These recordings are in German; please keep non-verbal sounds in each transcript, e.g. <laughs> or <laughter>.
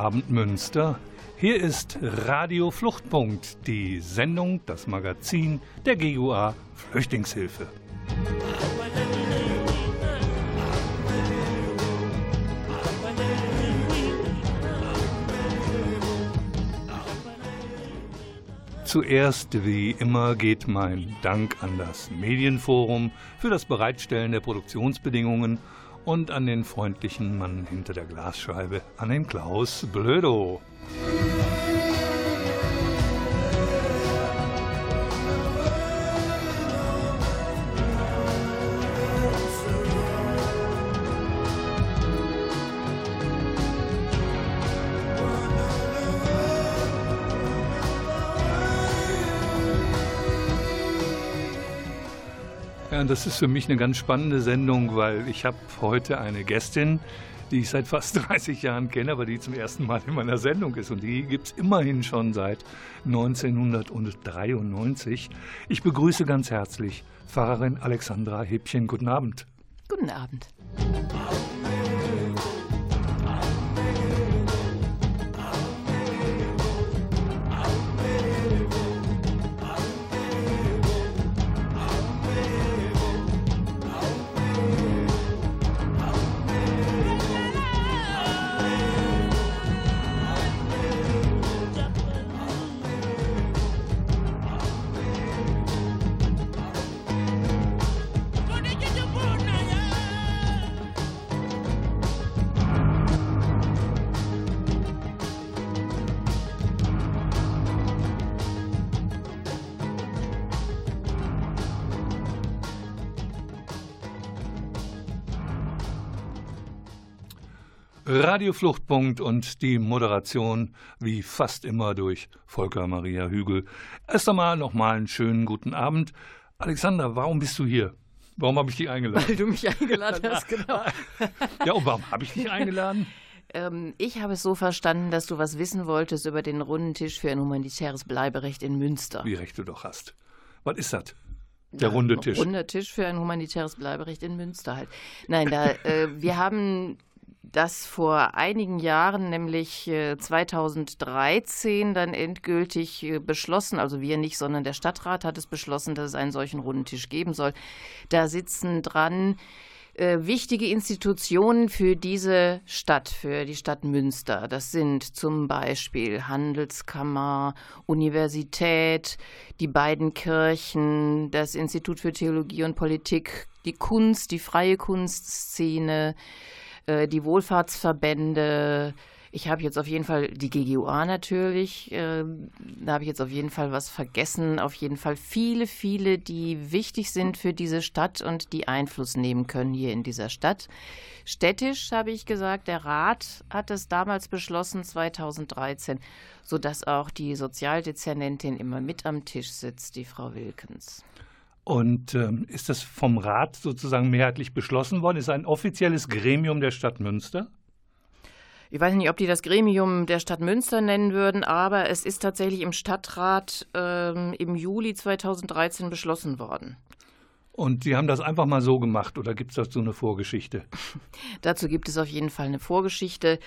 Abend Münster. Hier ist Radio Fluchtpunkt, die Sendung, das Magazin der GUA Flüchtlingshilfe. Zuerst, wie immer, geht mein Dank an das Medienforum für das Bereitstellen der Produktionsbedingungen und an den freundlichen Mann hinter der Glasscheibe, an den Klaus Blödo. Das ist für mich eine ganz spannende Sendung, weil ich habe heute eine Gästin, die ich seit fast <laughs> 30 Jahren kenne, aber die zum ersten Mal in meiner Sendung ist. Und die gibt es immerhin schon seit 1993. Ich begrüße ganz herzlich Pfarrerin Alexandra Hebchen. Guten Abend. Guten Abend. Radio Fluchtpunkt und die Moderation wie fast immer durch Volker Maria Hügel. Erst einmal nochmal einen schönen guten Abend. Alexander, warum bist du hier? Warum habe ich dich eingeladen? Weil du mich eingeladen hast, genau. <laughs> ja, und warum habe ich dich eingeladen? <laughs> Ähm, ich habe es so verstanden, dass du was wissen wolltest über den runden Tisch für ein humanitäres Bleiberecht in Münster. Wie recht du doch hast. Was ist das? Der runde Tisch. Runder Tisch für ein humanitäres Bleiberecht in Münster halt. Nein, da, äh, wir haben das vor einigen Jahren, nämlich 2013, äh, dann endgültig äh, beschlossen, also wir nicht, sondern der Stadtrat hat es beschlossen, dass es einen solchen runden Tisch geben soll. Da sitzen dran äh, wichtige Institutionen für diese Stadt, für die Stadt Münster. Das sind zum Beispiel Handelskammer, Universität, die beiden Kirchen, das Institut für Theologie und Politik, die Kunst, die freie Kunstszene, äh, die Wohlfahrtsverbände. Ich habe jetzt auf jeden Fall die GGUA natürlich. Äh, da habe ich jetzt auf jeden Fall was vergessen. Auf jeden Fall viele, viele, die wichtig sind für diese Stadt und die Einfluss nehmen können hier in dieser Stadt. Städtisch habe ich gesagt, der Rat hat es damals beschlossen, 2013, sodass auch die Sozialdezernentin immer mit am Tisch sitzt, die Frau Wilkens. Und ähm, ist das vom Rat sozusagen mehrheitlich beschlossen worden? Ist ein offizielles Gremium der Stadt Münster? Ich weiß nicht, ob die das Gremium der Stadt Münster nennen würden, aber es ist tatsächlich im Stadtrat ähm, im Juli 2013 beschlossen worden. Und Sie haben das einfach mal so gemacht oder gibt es dazu eine Vorgeschichte? <laughs> dazu gibt es auf jeden Fall eine Vorgeschichte.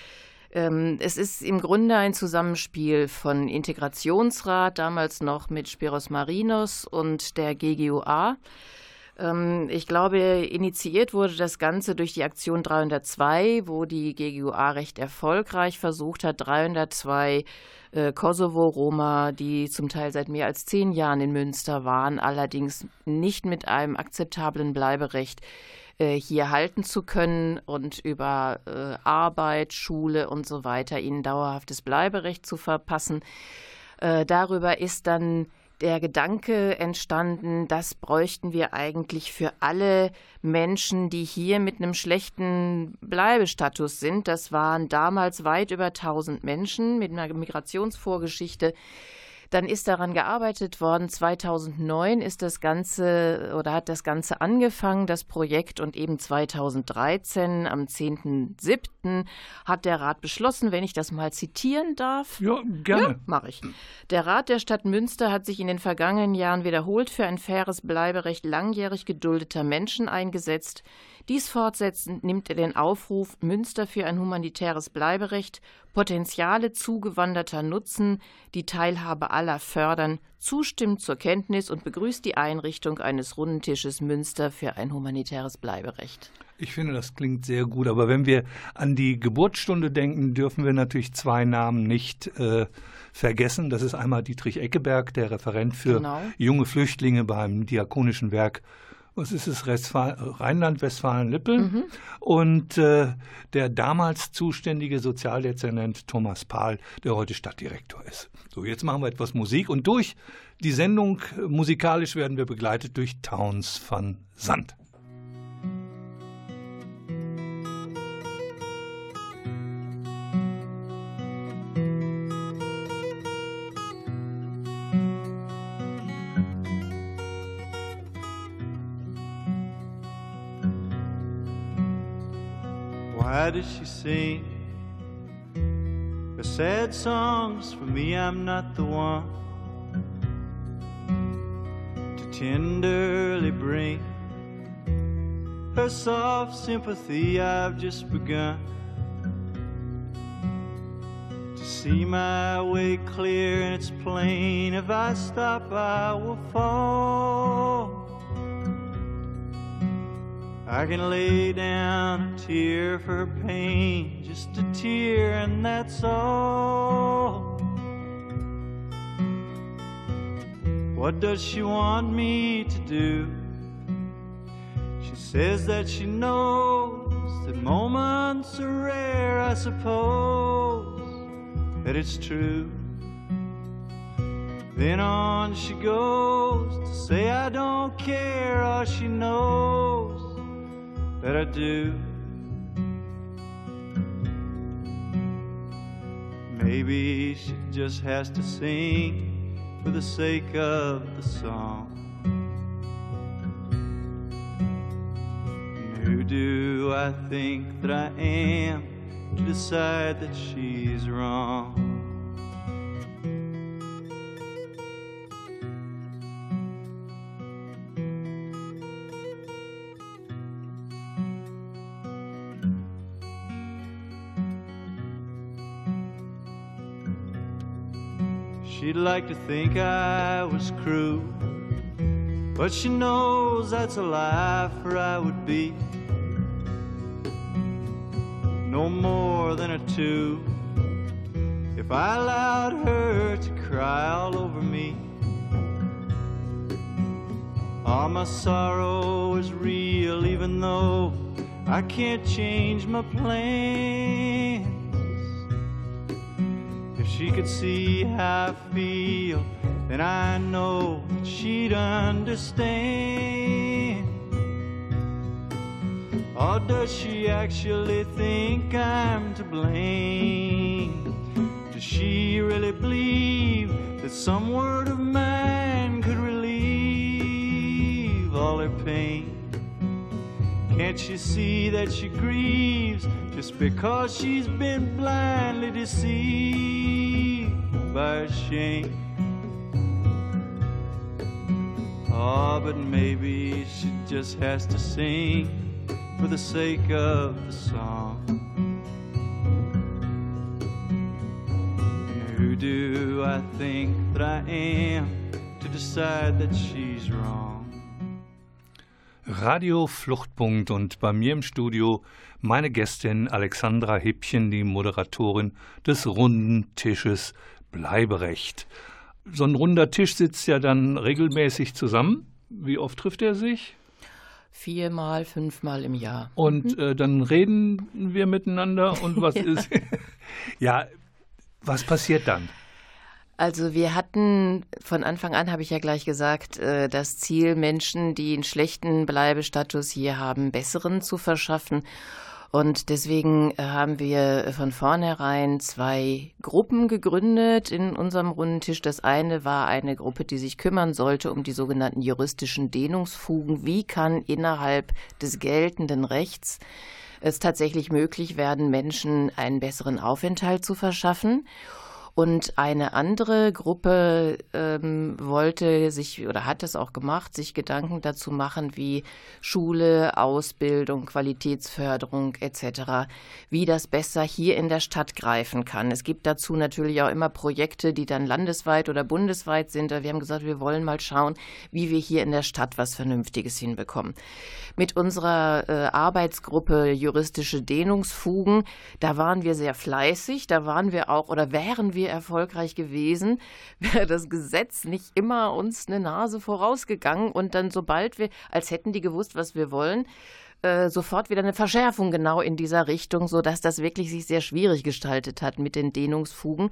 Ähm, es ist im Grunde ein Zusammenspiel von Integrationsrat, damals noch mit Spiros Marinos und der GGUA. Ähm, ich glaube, initiiert wurde das Ganze durch die Aktion 302, wo die GGUA recht erfolgreich versucht hat, 302 äh, Kosovo-Roma, die zum Teil seit mehr als zehn Jahren in Münster waren, allerdings nicht mit einem akzeptablen Bleiberecht äh, hier halten zu können und über äh, Arbeit, Schule und so weiter ihnen dauerhaftes Bleiberecht zu verpassen. Darüber ist dann der Gedanke entstanden, das bräuchten wir eigentlich für alle Menschen, die hier mit einem schlechten Bleibestatus sind. Das waren damals weit über 1000 Menschen mit einer Migrationsvorgeschichte. Dann ist daran gearbeitet worden. 2009 ist das Ganze oder hat das Ganze angefangen, das Projekt. Und eben 2013, am 10.07., hat der Rat beschlossen, wenn ich das mal zitieren darf. Ja, gerne. Ja, mache ich. Der Rat der Stadt Münster hat sich in den vergangenen Jahren wiederholt für ein faires Bleiberecht langjährig geduldeter Menschen eingesetzt. Dies fortsetzend nimmt er den Aufruf Münster für ein humanitäres Bleiberecht, Potenziale zugewanderter nutzen, die Teilhabe aller fördern, zustimmt zur Kenntnis und begrüßt die Einrichtung eines runden Tisches Münster für ein humanitäres Bleiberecht. Ich finde, das klingt sehr gut. Aber wenn wir an die Geburtsstunde denken, dürfen wir natürlich zwei Namen nicht äh, vergessen. Das ist einmal Dietrich Eckeberg, der Referent für genau. junge Flüchtlinge beim Diakonischen Werk was ist es, Rheinland-Westfalen-Lippe. Mhm. Und äh, der damals zuständige Sozialdezernent Thomas Pahl, der heute Stadtdirektor ist. So, jetzt machen wir etwas Musik und durch die Sendung musikalisch werden wir begleitet durch Towns van Sand. Why does she sing her sad songs? For me, I'm not the one to tenderly bring her soft sympathy. I've just begun to see my way clear, and it's plain if I stop, I will fall. I can lay down a tear for pain, just a tear, and that's all. What does she want me to do? She says that she knows that moments are rare, I suppose that it's true. Then on she goes to say, I don't care, all she knows that I do. Maybe she just has to sing for the sake of the song. Who do I think that I am to decide that she's wrong? She'd like to think I was cruel, but she knows that's a lie, for I would be. No more than a two. If I allowed her to cry all over me. All my sorrow is real, even though I can't change my plan she could see how I feel, then I know that she'd understand. Or does she actually think I'm to blame? Does she really believe that some word of mine could relieve all her pain? Can't she see that she grieves just because she's been blindly deceived by shame? Oh, but maybe she just has to sing for the sake of the song. Who do I think that I am to decide that she's wrong? Radio Fluchtpunkt und bei mir im Studio meine Gästin Alexandra Hippchen, die Moderatorin des runden Tisches Bleiberecht. So ein runder Tisch sitzt ja dann regelmäßig zusammen. Wie oft trifft er sich? Viermal, fünfmal im Jahr. Und mhm. äh, dann reden wir miteinander <laughs> und was ja. ist. <laughs> ja, was passiert dann? Also wir hatten von Anfang an, habe ich ja gleich gesagt, äh, das Ziel, Menschen, die einen schlechten Bleibestatus hier haben, besseren zu verschaffen. Und deswegen äh, haben wir von vornherein zwei Gruppen gegründet in unserem runden Tisch. Das eine war eine Gruppe, die sich kümmern sollte um die sogenannten juristischen Dehnungsfugen. Wie kann innerhalb des geltenden Rechts es tatsächlich möglich werden, Menschen einen besseren Aufenthalt zu verschaffen? Und eine andere Gruppe ähm, wollte sich oder hat es auch gemacht, sich Gedanken dazu machen, wie Schule, Ausbildung, Qualitätsförderung etc., wie das besser hier in der Stadt greifen kann. Es gibt dazu natürlich auch immer Projekte, die dann landesweit oder bundesweit sind. Wir haben gesagt, wir wollen mal schauen, wie wir hier in der Stadt was Vernünftiges hinbekommen. Mit unserer äh, Arbeitsgruppe juristische Dehnungsfugen, da waren wir sehr fleißig, da waren wir auch oder wären wir wir erfolgreich gewesen, <laughs> wäre das Gesetz nicht immer uns eine Nase vorausgegangen und dann sobald wir, als hätten die gewusst, was wir wollen, äh, sofort wieder eine Verschärfung genau in dieser Richtung, sodass das wirklich sich sehr schwierig gestaltet hat mit den Dehnungsfugen.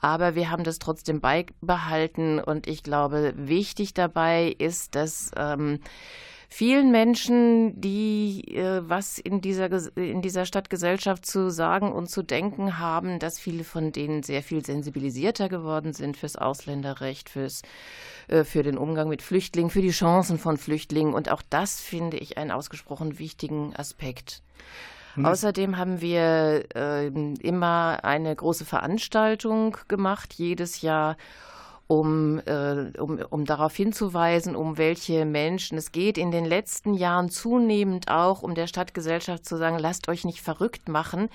Aber wir haben das trotzdem beibehalten und ich glaube, wichtig dabei ist, dass ähm, vielen Menschen, die äh, was in dieser, in dieser Stadtgesellschaft zu sagen und zu denken haben, dass viele von denen sehr viel sensibilisierter geworden sind fürs Ausländerrecht, fürs, äh, für den Umgang mit Flüchtlingen, für die Chancen von Flüchtlingen. Und auch das finde ich einen ausgesprochen wichtigen Aspekt. Außerdem haben wir äh, immer eine große Veranstaltung gemacht, jedes Jahr um, äh, um, um darauf hinzuweisen, um welche Menschen es geht. In den letzten Jahren zunehmend auch, um der Stadtgesellschaft zu sagen, lasst euch nicht verrückt machen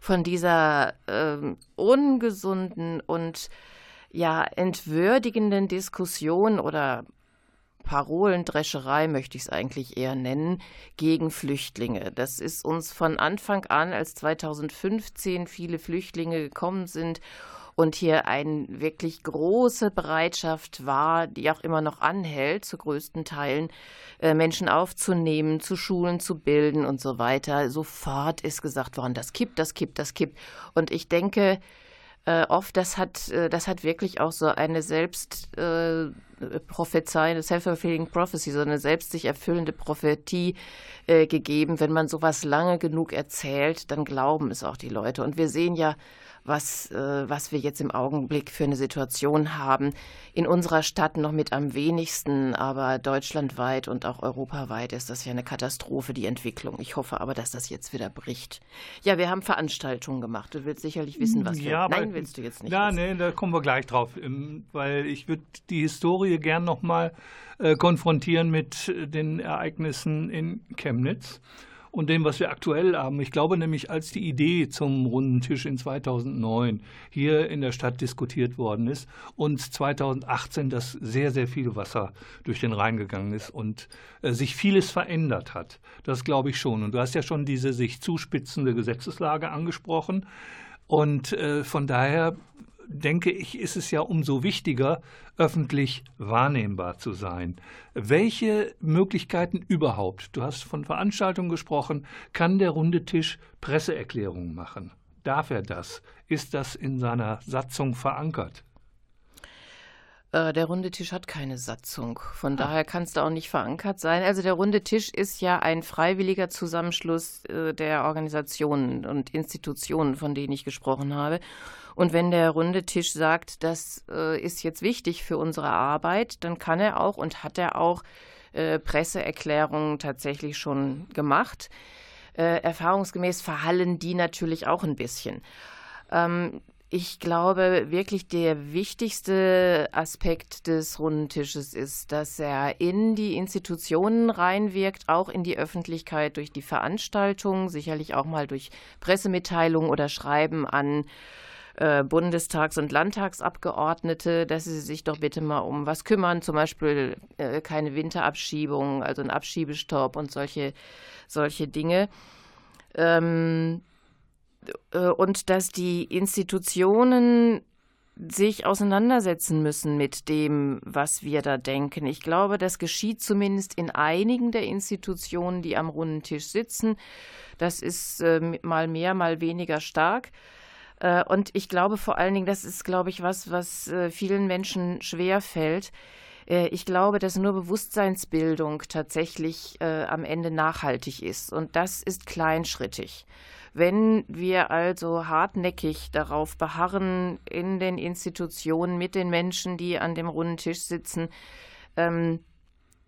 von dieser äh, ungesunden und ja entwürdigenden Diskussion oder Parolendrescherei möchte ich es eigentlich eher nennen, gegen Flüchtlinge. Das ist uns von Anfang an, als 2015 viele Flüchtlinge gekommen sind und hier eine wirklich große Bereitschaft war, die auch immer noch anhält, zu größten Teilen äh, Menschen aufzunehmen, zu Schulen zu bilden und so weiter. Sofort ist gesagt worden, das kippt, das kippt, das kippt. Und ich denke, äh, oft, das hat, äh, das hat wirklich auch so eine selbst äh, eine self-fulfilling prophecy, so eine selbst sich erfüllende Prophetie gegeben. Wenn man sowas lange genug erzählt, dann glauben es auch die Leute. Und wir sehen ja was, äh, was wir jetzt im Augenblick für eine Situation haben. In unserer Stadt noch mit am wenigsten, aber deutschlandweit und auch europaweit ist das ja eine Katastrophe, die Entwicklung. Ich hoffe aber, dass das jetzt wieder bricht. Ja, wir haben Veranstaltungen gemacht. Du willst sicherlich wissen, was ja, wir. Nein, willst du jetzt nicht. Ja, wissen. nee, da kommen wir gleich drauf, ähm, weil ich würde die Historie gern nochmal äh, konfrontieren mit den Ereignissen in Chemnitz und dem, was wir aktuell haben. Ich glaube nämlich, als die Idee zum runden Tisch in 2009 hier in der Stadt diskutiert worden ist und 2018 das sehr, sehr viel Wasser durch den Rhein gegangen ist und äh, sich vieles verändert hat. Das glaube ich schon. Und du hast ja schon diese sich zuspitzende Gesetzeslage angesprochen. Und äh, von daher denke ich, ist es ja umso wichtiger, öffentlich wahrnehmbar zu sein. Welche Möglichkeiten überhaupt, du hast von Veranstaltungen gesprochen, kann der runde Tisch Presseerklärungen machen? Darf er das? Ist das in seiner Satzung verankert? Äh, der runde Tisch hat keine Satzung. Von ah. daher kann es da auch nicht verankert sein. Also der runde Tisch ist ja ein freiwilliger Zusammenschluss äh, der Organisationen und Institutionen, von denen ich gesprochen habe. Und wenn der runde Tisch sagt, das äh, ist jetzt wichtig für unsere Arbeit, dann kann er auch und hat er auch äh, Presseerklärungen tatsächlich schon gemacht. Äh, erfahrungsgemäß verhallen die natürlich auch ein bisschen. Ähm, ich glaube, wirklich der wichtigste Aspekt des runden Tisches ist, dass er in die Institutionen reinwirkt, auch in die Öffentlichkeit durch die Veranstaltungen, sicherlich auch mal durch Pressemitteilungen oder Schreiben an äh, Bundestags- und Landtagsabgeordnete, dass sie sich doch bitte mal um was kümmern, zum Beispiel äh, keine Winterabschiebung, also ein Abschiebestopp und solche, solche Dinge. Ähm, äh, und dass die Institutionen sich auseinandersetzen müssen mit dem, was wir da denken. Ich glaube, das geschieht zumindest in einigen der Institutionen, die am runden Tisch sitzen. Das ist äh, mal mehr, mal weniger stark. Äh, und ich glaube vor allen Dingen, das ist, glaube ich, was, was äh, vielen Menschen schwer fällt. Äh, ich glaube, dass nur Bewusstseinsbildung tatsächlich am Ende nachhaltig ist. Und das ist kleinschrittig. Wenn wir also hartnäckig darauf beharren, in den Institutionen mit den Menschen, die an dem runden Tisch sitzen, ähm,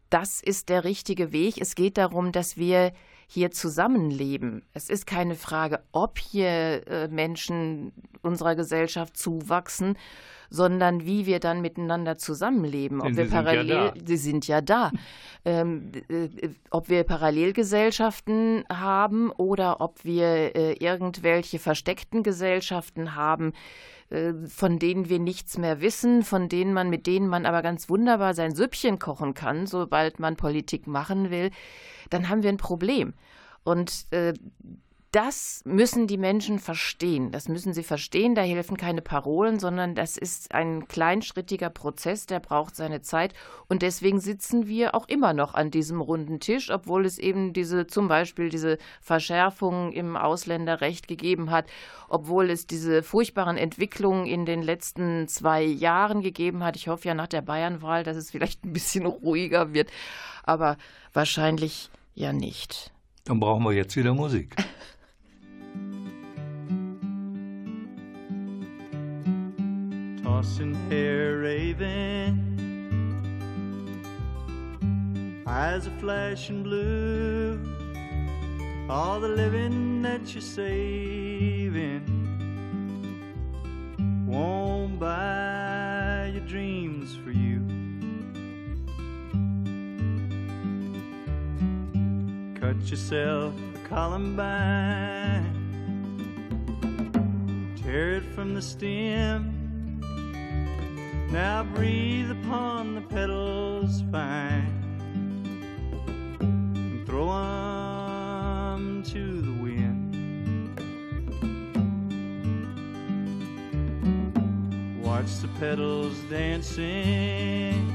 das ist der richtige Weg. Es geht darum, dass wir hier zusammenleben. Es ist keine Frage, ob hier äh, Menschen unserer Gesellschaft zuwachsen, sondern wie wir dann miteinander zusammenleben. Ob wir parallel, ja sie sind ja da. Ähm, äh, ob wir Parallelgesellschaften haben oder ob wir äh, irgendwelche versteckten Gesellschaften haben, von denen wir nichts mehr wissen, von denen man, mit denen man aber ganz wunderbar sein Süppchen kochen kann, sobald man Politik machen will, dann haben wir ein Problem. Und äh, das müssen die Menschen verstehen. Das müssen sie verstehen. Da helfen keine Parolen, sondern das ist ein kleinschrittiger Prozess, der braucht seine Zeit. Und deswegen sitzen wir auch immer noch an diesem runden Tisch, obwohl es eben diese, zum Beispiel diese Verschärfungen im Ausländerrecht gegeben hat, obwohl es diese furchtbaren Entwicklungen in den letzten zwei Jahren gegeben hat. Ich hoffe ja nach der Bayernwahl, dass es vielleicht ein bisschen ruhiger wird, aber wahrscheinlich ja nicht. Dann brauchen wir jetzt wieder Musik. <laughs> tossing hair raven, eyes are flashing blue. All the living that you're saving won't buy your dreams for you. Cut yourself a columbine, tear it from the stem now breathe upon the petals fine and throw them to the wind. Watch the petals dancing,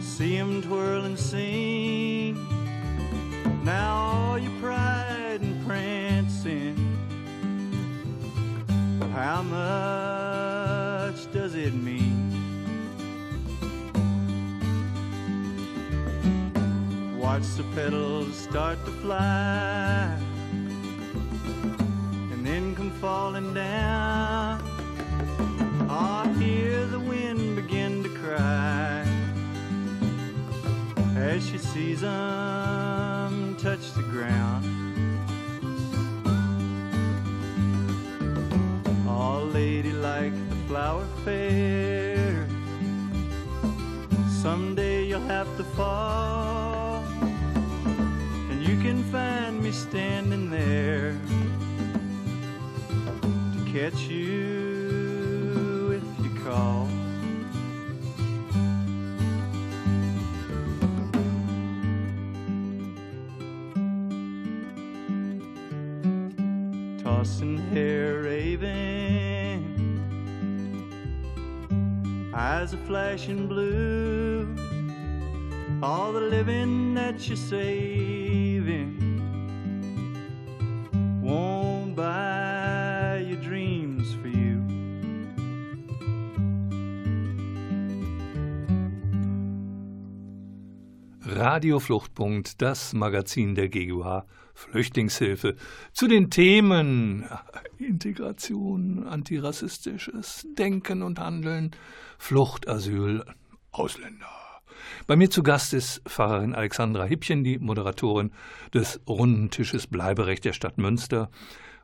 see them twirl and sing. Now all your pride and prancing, how much? Does it mean? Watch the petals start to fly and then come falling down. I hear the wind begin to cry as she sees them touch the ground. Fair. Someday you'll have to fall, and you can find me standing there to catch you if you call. Tossing hair eyes are flashing blue. All the living that you're saving Radio Fluchtpunkt, das Magazin der GUH Flüchtlingshilfe zu den Themen Integration, antirassistisches Denken und Handeln, Flucht, Asyl, Ausländer. Bei mir zu Gast ist Pfarrerin Alexandra Hippchen, die Moderatorin des Runden Tisches Bleiberecht der Stadt Münster.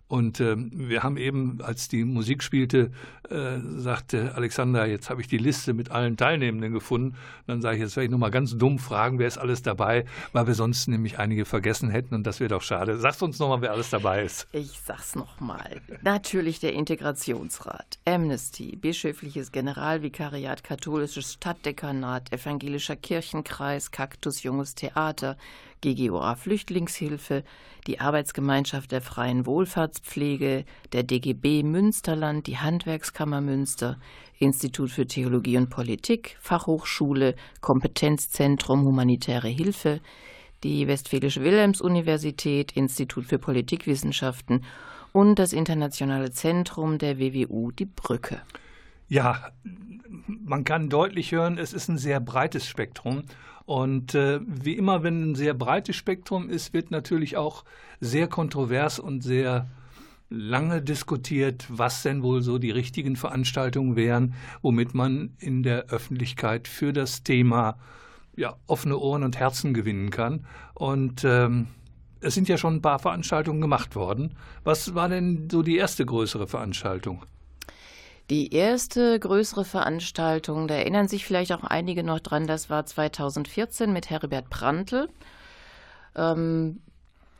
Und äh, wir haben eben, als die Musik spielte, äh, sagte Alexander, jetzt habe ich die Liste mit allen Teilnehmenden gefunden. Dann sage ich, jetzt werde ich nochmal ganz dumm fragen, wer ist alles dabei, weil wir sonst nämlich einige vergessen hätten und das wäre doch schade. Sagst uns nochmal, wer alles dabei ist. Ich sag's nochmal. Natürlich der Integrationsrat, Amnesty, Bischöfliches Generalvikariat, Katholisches Stadtdekanat, Evangelischer Kirchenkreis, Kaktus Junges Theater, GGOA Flüchtlingshilfe, die Arbeitsgemeinschaft der freien Wohlfahrtspflege, der DGB Münsterland, die Handwerkskammer Münster, Institut für Theologie und Politik, Fachhochschule, Kompetenzzentrum Humanitäre Hilfe, die Westfälische Wilhelms-Universität, Institut für Politikwissenschaften und das Internationale Zentrum der WWU Die Brücke. Ja, man kann deutlich hören, es ist ein sehr breites Spektrum. Und äh, wie immer, wenn ein sehr breites Spektrum ist, wird natürlich auch sehr kontrovers und sehr lange diskutiert, was denn wohl so die richtigen Veranstaltungen wären, womit man in der Öffentlichkeit für das Thema ja, offene Ohren und Herzen gewinnen kann. Und ähm, es sind ja schon ein paar Veranstaltungen gemacht worden. Was war denn so die erste größere Veranstaltung? Die erste größere Veranstaltung, da erinnern sich vielleicht auch einige noch dran, das war 2014 mit Herbert Prantl. Ähm,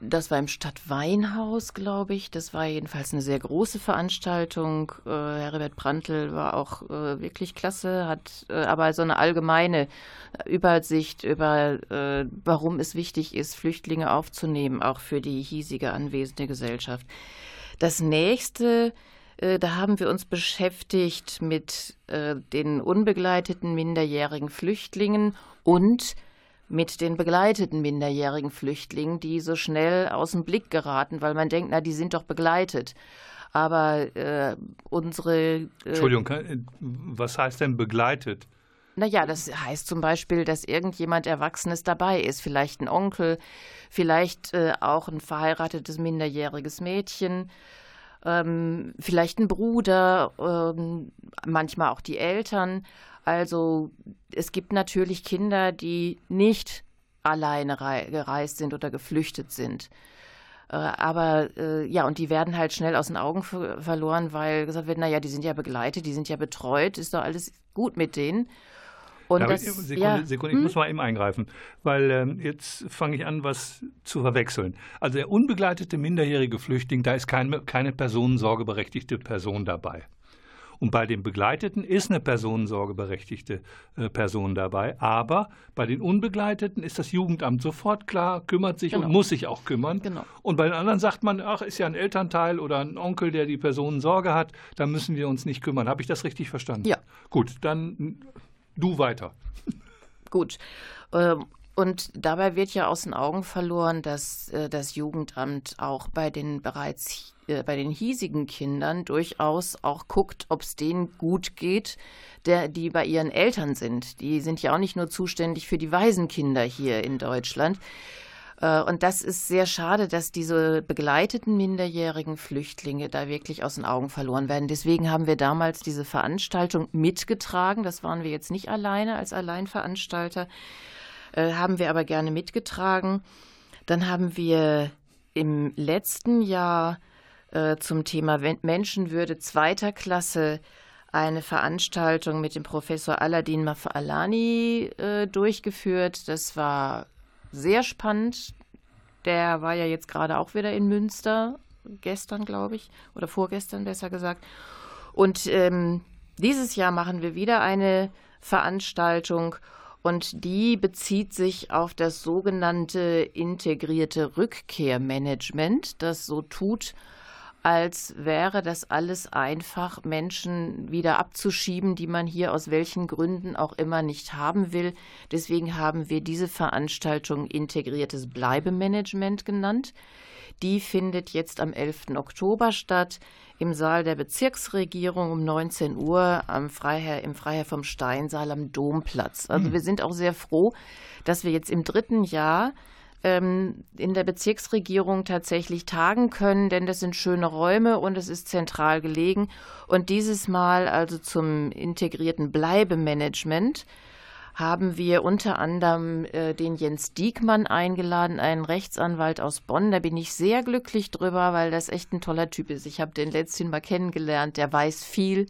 das war im Stadtweinhaus, glaube ich. Das war jedenfalls eine sehr große Veranstaltung. Äh, Herbert Prantl war auch äh, wirklich klasse, hat äh, aber so eine allgemeine Übersicht über, äh, warum es wichtig ist, Flüchtlinge aufzunehmen, auch für die hiesige anwesende Gesellschaft. Das nächste äh, da haben wir uns beschäftigt mit äh, den unbegleiteten minderjährigen Flüchtlingen und mit den begleiteten minderjährigen Flüchtlingen, die so schnell aus dem Blick geraten, weil man denkt, na, die sind doch begleitet. Aber äh, unsere. Äh, Entschuldigung, was heißt denn begleitet? Naja, das heißt zum Beispiel, dass irgendjemand Erwachsenes dabei ist, vielleicht ein Onkel, vielleicht äh, auch ein verheiratetes minderjähriges Mädchen ähm, vielleicht ein Bruder, ähm, manchmal auch die Eltern. Also es gibt natürlich Kinder, die nicht alleine gereist sind oder geflüchtet sind. Äh, aber äh, ja, und die werden halt schnell aus den Augen verloren, weil gesagt wird, naja, die sind ja begleitet, die sind ja betreut, ist doch alles gut mit denen. Und das, ich, Sekunde, ja, Sekunde, ich hm? muss mal eben eingreifen, weil ähm, jetzt fange ich an, was zu verwechseln. Also der unbegleitete minderjährige Flüchtling, da ist kein, keine personensorgeberechtigte Person dabei. Und bei den Begleiteten ist eine personensorgeberechtigte äh, Person dabei. Aber bei den Unbegleiteten ist das Jugendamt sofort klar, kümmert sich genau. und muss sich auch kümmern. Genau. Und bei den anderen sagt man, ach, ist ja ein Elternteil oder ein Onkel, der die Personensorge hat, da müssen wir uns nicht kümmern. Habe ich das richtig verstanden? Ja. Gut, dann Du weiter. Gut. Ähm, und dabei wird ja aus den Augen verloren, dass äh, das Jugendamt auch bei den bereits äh, bei den hiesigen Kindern durchaus auch guckt, ob es denen gut geht, der, die bei ihren Eltern sind. Die sind ja auch nicht nur zuständig für die Waisenkinder hier in Deutschland. Äh, und das ist sehr schade, dass diese begleiteten minderjährigen Flüchtlinge da wirklich aus den Augen verloren werden. Deswegen haben wir damals diese Veranstaltung mitgetragen. Das waren wir jetzt nicht alleine als Alleinveranstalter, äh, haben wir aber gerne mitgetragen. Dann haben wir im letzten Jahr äh, zum Thema Menschenwürde zweiter Klasse eine Veranstaltung mit dem Professor Aladin Mafalani äh, durchgeführt. Das war sehr spannend. Der war ja jetzt gerade auch wieder in Münster, gestern, glaube ich, oder vorgestern besser gesagt. Und ähm, dieses Jahr machen wir wieder eine Veranstaltung und die bezieht sich auf das sogenannte integrierte Rückkehrmanagement, das so tut, als wäre das alles einfach, Menschen wieder abzuschieben, die man hier aus welchen Gründen auch immer nicht haben will. Deswegen haben wir diese Veranstaltung integriertes Bleibemanagement genannt. Die findet jetzt am 11. Oktober statt im Saal der Bezirksregierung um 19 Uhr am Freiherr, im Freiherr vom Steinsaal am Domplatz. Also hm. wir sind auch sehr froh, dass wir jetzt im dritten Jahr ähm, in der Bezirksregierung tatsächlich tagen können, denn das sind schöne Räume und es ist zentral gelegen. Und dieses Mal also zum integrierten Bleibemanagement haben wir unter anderem äh, den Jens Diekmann eingeladen, einen Rechtsanwalt aus Bonn. Da bin ich sehr glücklich drüber, weil das echt ein toller Typ ist. Ich habe den letzthin mal kennengelernt, der weiß viel.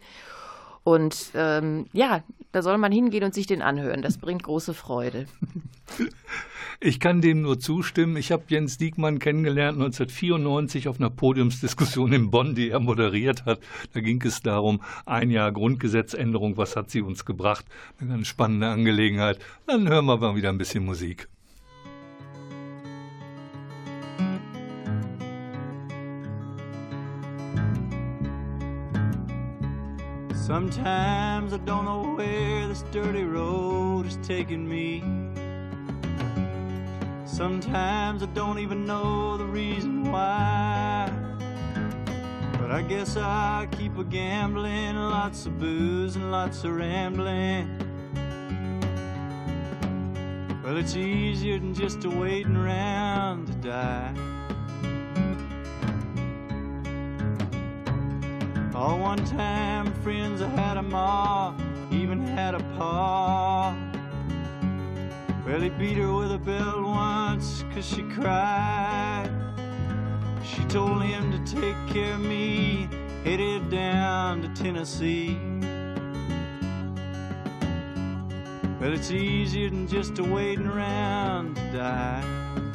Und ähm, ja, da soll man hingehen und sich den anhören. Das bringt große Freude. Ich kann dem nur zustimmen. Ich habe Jens Diekmann kennengelernt 1994 auf einer Podiumsdiskussion in Bonn, die er moderiert hat. Da ging es darum, ein Jahr Grundgesetzänderung, was hat sie uns gebracht? Eine ganz spannende Angelegenheit. Dann hören wir mal wieder ein bisschen Musik. Sometimes I don't know where this dirty road is taking me. Sometimes I don't even know the reason why. But I guess I keep a gambling, lots of booze and lots of rambling. Well, it's easier than just a waiting around to die. All one time friends, I had a ma, even had a pa. Well, he beat her with a belt once cause she cried. She told him to take care of me, headed down to Tennessee. Well, it's easier than just waiting around to die.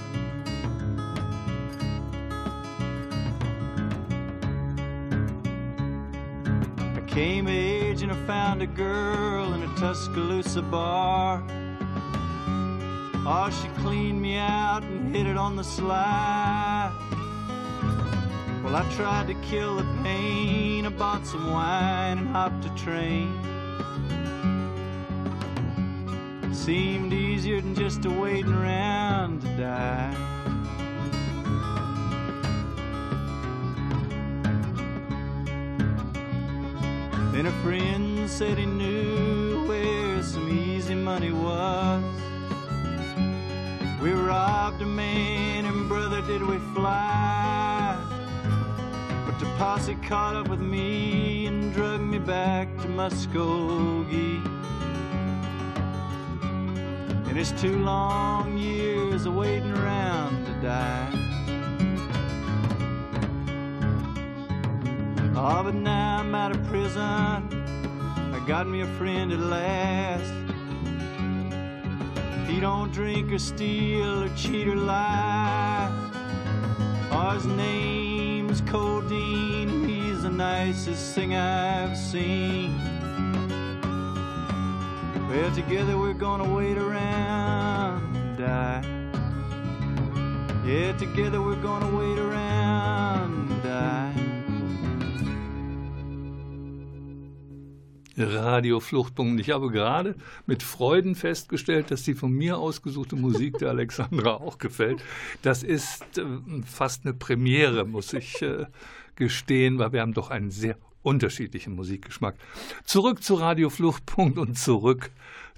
Came age and I found a girl in a Tuscaloosa bar. Oh, she cleaned me out and hit it on the sly. Well, I tried to kill the pain. I bought some wine and hopped a train. Seemed easier than just a waiting around to die. Then a friend said he knew where some easy money was. We robbed a man and brother did we fly. But the posse caught up with me and drug me back to Muskogee. And it's two long years of waiting around to die. Oh, but now I'm out of prison. I got me a friend at last. He don't drink or steal or cheat or lie. Oh, his name's Codeine. He's the nicest thing I've seen. Well, together we're gonna wait around and die. Yeah, together we're gonna wait around Radio Fluchtpunkt. Ich habe gerade mit Freuden festgestellt, dass die von mir ausgesuchte Musik der Alexandra auch gefällt. Das ist äh, fast eine Premiere, muss ich äh, gestehen, weil wir haben doch einen sehr unterschiedlichen Musikgeschmack. Zurück zu Radio Fluchtpunkt und zurück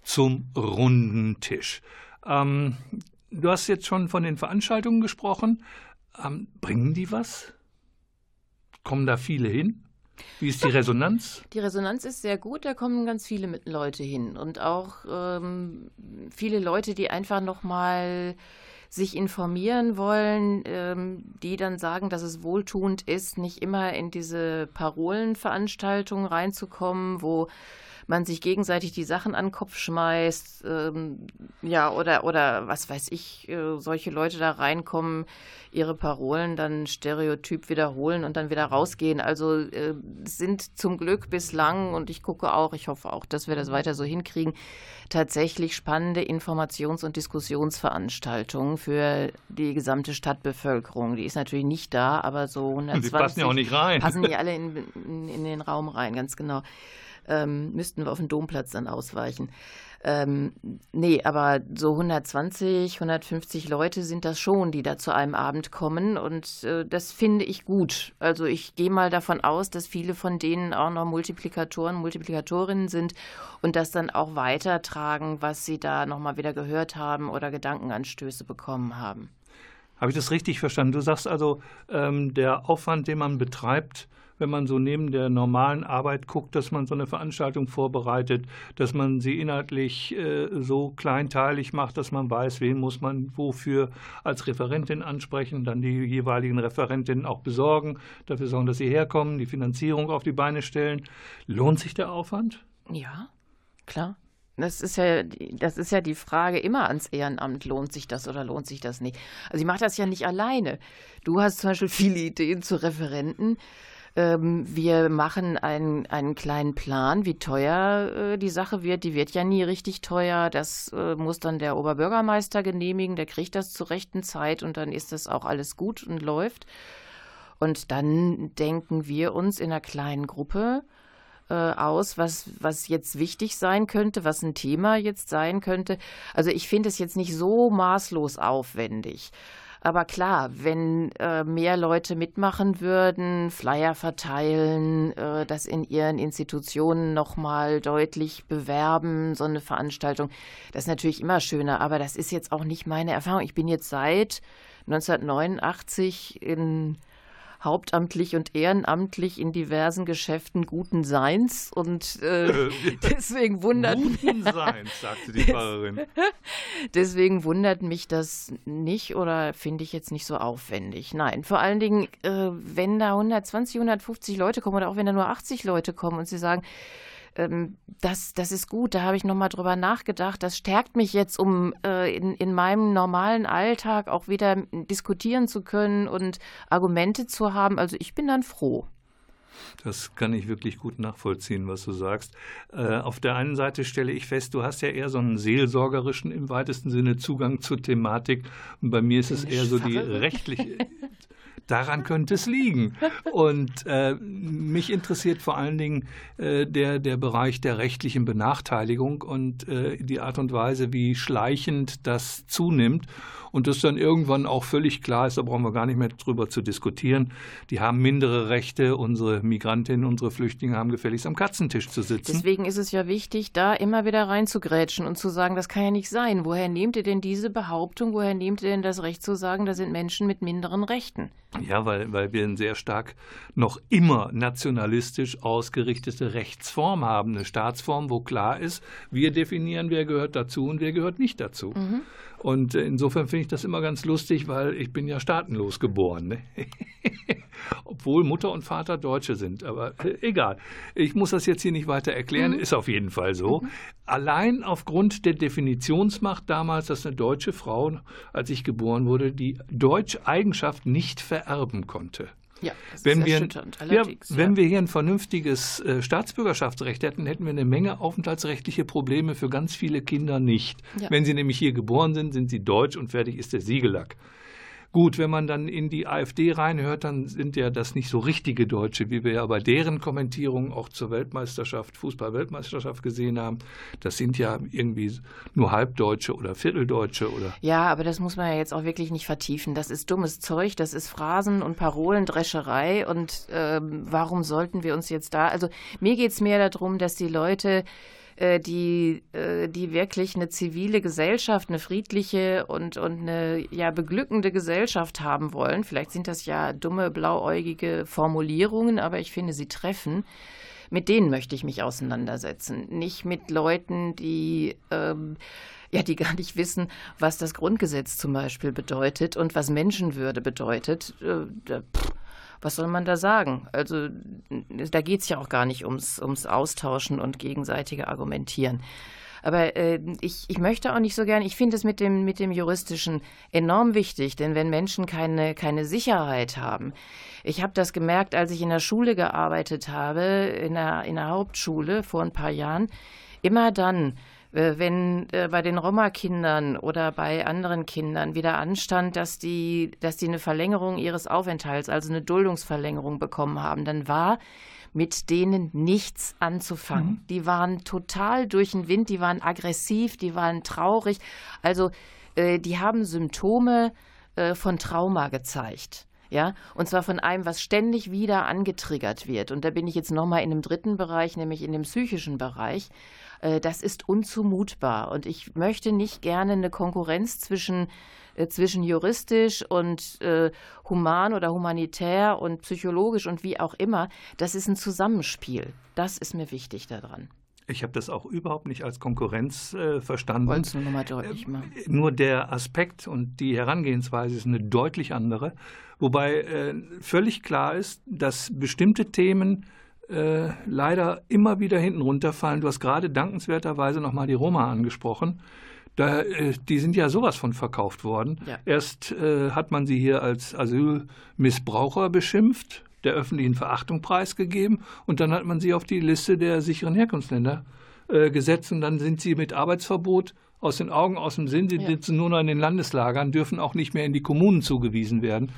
zum runden Tisch. Ähm, du hast jetzt schon von den Veranstaltungen gesprochen. Ähm, bringen die was? Kommen da viele hin? Wie ist die Resonanz? <laughs> Die Resonanz ist sehr gut, da kommen ganz viele Leute hin und auch ähm, viele Leute, die einfach nochmal sich informieren wollen, ähm, die dann sagen, dass es wohltuend ist, nicht immer in diese Parolenveranstaltungen reinzukommen, wo man sich gegenseitig die Sachen an den Kopf schmeißt, ähm, ja, oder, oder was weiß ich, äh, solche Leute da reinkommen, ihre Parolen dann stereotyp wiederholen und dann wieder rausgehen. Also äh, sind zum Glück bislang, und ich gucke auch, ich hoffe auch, dass wir das weiter so hinkriegen, tatsächlich spannende Informations- und Diskussionsveranstaltungen für die gesamte Stadtbevölkerung. Die ist natürlich nicht da, aber so 120 <laughs> Die passen ja auch nicht rein. passen die alle in, in, in den Raum rein, ganz genau ähm, müssten wir auf den Domplatz dann ausweichen. Ähm, nee, aber so 120, 150 Leute sind das schon, die da zu einem Abend kommen und äh, das finde ich gut. Also ich gehe mal davon aus, dass viele von denen auch noch Multiplikatoren, Multiplikatorinnen sind und das dann auch weitertragen, was sie da nochmal wieder gehört haben oder Gedankenanstöße bekommen haben. Habe ich das richtig verstanden? Du sagst also, ähm, der Aufwand, den man betreibt, wenn man so neben der normalen Arbeit guckt, dass man so eine Veranstaltung vorbereitet, dass man sie inhaltlich äh, so kleinteilig macht, dass man weiß, wen muss man wofür als Referentin ansprechen, dann die jeweiligen Referentinnen auch besorgen, dafür sorgen, dass sie herkommen, die Finanzierung auf die Beine stellen. Lohnt sich der Aufwand? Ja, klar. Das ist ja, das ist ja die Frage immer ans Ehrenamt. Lohnt sich das oder lohnt sich das nicht? Also ich mache das ja nicht alleine. Du hast zum Beispiel viele Ideen zu Referenten. Ähm, wir machen einen, einen kleinen Plan, wie teuer äh, die Sache wird. Die wird ja nie richtig teuer. Das äh, muss dann der Oberbürgermeister genehmigen. Der kriegt das zur rechten Zeit und dann ist das auch alles gut und läuft. Und dann denken wir uns in einer kleinen Gruppe, äh, aus, was, was jetzt wichtig sein könnte, was ein Thema jetzt sein könnte. Also ich finde es jetzt nicht so maßlos aufwendig. Aber klar, wenn äh, mehr Leute mitmachen würden, Flyer verteilen, äh, das in ihren Institutionen nochmal deutlich bewerben, so eine Veranstaltung, das ist natürlich immer schöner. Aber das ist jetzt auch nicht meine Erfahrung. Ich bin jetzt seit 1989 in hauptamtlich und ehrenamtlich in diversen Geschäften guten Seins und äh, <laughs> deswegen wundert guten <laughs> Seins, sagte die Pfarrerin. <laughs> deswegen wundert mich das nicht oder finde ich jetzt nicht so aufwendig. Nein, vor allen Dingen, äh, wenn da 120, 150 Leute kommen oder auch wenn da nur 80 Leute kommen und sie sagen, ähm, das, das ist gut, da habe ich nochmal drüber nachgedacht. Das stärkt mich jetzt, um äh, in, in meinem normalen Alltag auch wieder diskutieren zu können und Argumente zu haben. Also ich bin dann froh. Das kann ich wirklich gut nachvollziehen, was du sagst. Äh, auf der einen Seite stelle ich fest, du hast ja eher so einen seelsorgerischen im weitesten Sinne Zugang zur Thematik. Und bei mir ist es eher so die rechtliche. <laughs> Daran könnte es liegen. Und äh, mich interessiert vor allen Dingen äh, der, der Bereich der rechtlichen Benachteiligung und äh, die Art und Weise, wie schleichend das zunimmt und das dann irgendwann auch völlig klar ist, da brauchen wir gar nicht mehr drüber zu diskutieren. Die haben mindere Rechte, unsere Migrantinnen, unsere Flüchtlinge haben gefälligst am Katzentisch zu sitzen. Deswegen ist es ja wichtig, da immer wieder reinzugrätschen und zu sagen, das kann ja nicht sein. Woher nehmt ihr denn diese Behauptung? Woher nehmt ihr denn das Recht zu sagen, da sind Menschen mit minderen Rechten? Ja, weil, weil wir eine sehr stark noch immer nationalistisch ausgerichtete Rechtsform haben, eine Staatsform, wo klar ist, wir definieren, wer gehört dazu und wer gehört nicht dazu. Mhm. Und insofern finde ich das immer ganz lustig, weil ich bin ja staatenlos geboren. Ne? <laughs> Obwohl Mutter und Vater Deutsche sind. Aber äh, egal. Ich muss das jetzt hier nicht weiter erklären. Mhm. Ist auf jeden Fall so. Mhm. Allein aufgrund der Definitionsmacht damals, dass eine deutsche Frau, als ich geboren wurde, die deutsche Eigenschaft nicht vererben konnte. Ja, das wenn ist wir, erschütternd. Ja, wenn wir hier ein vernünftiges äh, Staatsbürgerschaftsrecht hätten, hätten wir eine Menge aufenthaltsrechtliche Probleme für ganz viele Kinder nicht. Ja. Wenn sie nämlich hier geboren sind, sind sie deutsch und fertig ist der Siegellack. Gut, wenn man dann in die AfD reinhört, dann sind ja das nicht so richtige Deutsche, wie wir ja bei deren Kommentierungen auch zur Weltmeisterschaft, Fußball-Weltmeisterschaft gesehen haben. Das sind ja irgendwie nur Halbdeutsche oder Vierteldeutsche oder. Ja, aber das muss man ja jetzt auch wirklich nicht vertiefen. Das ist dummes Zeug, das ist Phrasen und Parolendrescherei und ähm, warum sollten wir uns jetzt da. Also mir geht es mehr darum, dass die Leute äh, die, äh, die wirklich eine zivile Gesellschaft, eine friedliche und, und eine ja, beglückende Gesellschaft haben wollen. Vielleicht sind das ja dumme, blauäugige Formulierungen, aber ich finde, sie treffen. Mit denen möchte ich mich auseinandersetzen, nicht mit Leuten, die ähm, ja, die gar nicht wissen, was das Grundgesetz zum Beispiel bedeutet und was Menschenwürde bedeutet. Äh, pff, was soll man da sagen? Also da geht es ja auch gar nicht ums, ums Austauschen und gegenseitige Argumentieren. Aber äh, ich, ich möchte auch nicht so gern, ich finde es mit dem, mit dem Juristischen enorm wichtig, denn wenn Menschen keine, keine Sicherheit haben, ich habe das gemerkt, als ich in der Schule gearbeitet habe, in der, in der Hauptschule vor ein paar Jahren, immer dann, wenn äh, bei den Roma-Kindern oder bei anderen Kindern wieder anstand, dass die, dass die eine Verlängerung ihres Aufenthalts, also eine Duldungsverlängerung bekommen haben, dann war mit denen nichts anzufangen. Mhm. Die waren total durch den Wind, die waren aggressiv, die waren traurig. Also äh, die haben Symptome äh, von Trauma gezeigt. Ja, und zwar von einem, was ständig wieder angetriggert wird. Und da bin ich jetzt nochmal in dem dritten Bereich, nämlich in dem psychischen Bereich. Äh, das ist unzumutbar. Und ich möchte nicht gerne eine Konkurrenz zwischen äh, zwischen juristisch und äh, human oder humanitär und psychologisch und wie auch immer. Das ist ein Zusammenspiel. Das ist mir wichtig daran. Ich habe das auch überhaupt nicht als Konkurrenz äh, verstanden. Wolltest du nochmal deutlich machen? Äh, nur der Aspekt und die Herangehensweise ist eine deutlich andere. Wobei äh, völlig klar ist, dass bestimmte Themen äh, leider immer wieder hinten runterfallen. Du hast gerade dankenswerterweise nochmal die Roma angesprochen. Da, äh, die sind ja sowas von verkauft worden. Ja. Erst äh, hat man sie hier als Asylmissbraucher beschimpft, der öffentlichen Verachtung preisgegeben und dann hat man sie auf die Liste der sicheren Herkunftsländer äh, gesetzt und dann sind sie mit Arbeitsverbot aus den Augen, aus dem Sinn. Sie ja. sitzen nur noch in den Landeslagern, dürfen auch nicht mehr in die Kommunen zugewiesen werden.